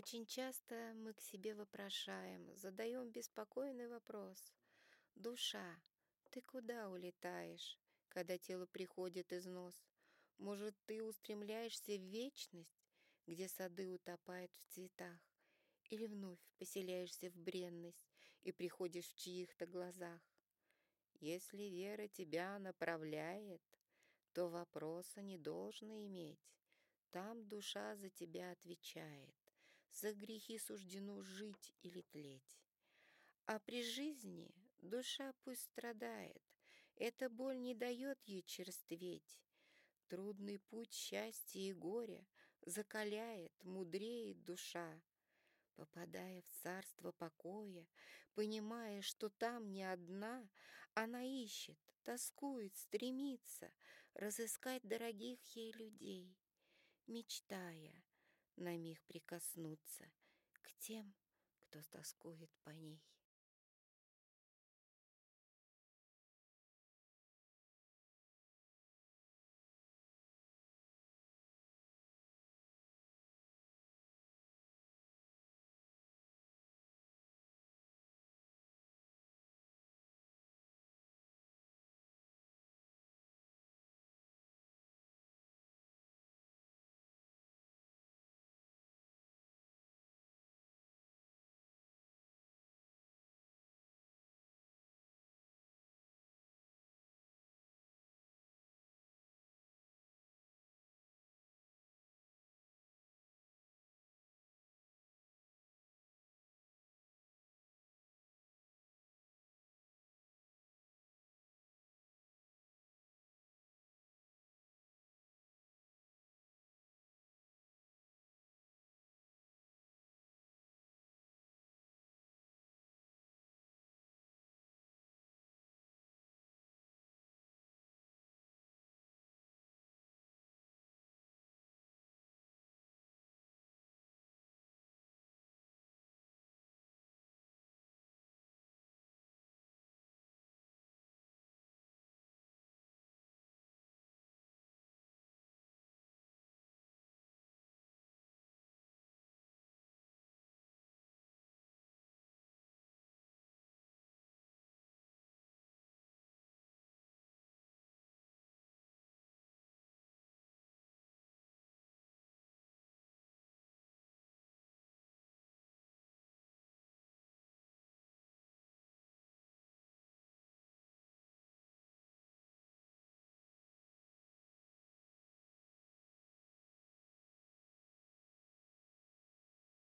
Очень часто мы к себе вопрошаем, задаем беспокойный вопрос. Душа, ты куда улетаешь, когда тело приходит износ? Может, ты устремляешься в вечность, где сады утопают в цветах? Или вновь поселяешься в бренность и приходишь в чьих-то глазах? Если вера тебя направляет, то вопроса не должно иметь. Там душа за тебя отвечает. За грехи суждено жить или тлеть. А при жизни душа пусть страдает, Эта боль не дает ей черстветь. Трудный путь счастья и горя Закаляет, мудреет душа. Попадая в царство покоя, Понимая, что там не одна, Она ищет, тоскует, стремится Разыскать дорогих ей людей, Мечтая на миг прикоснуться К тем, кто тоскует по ней.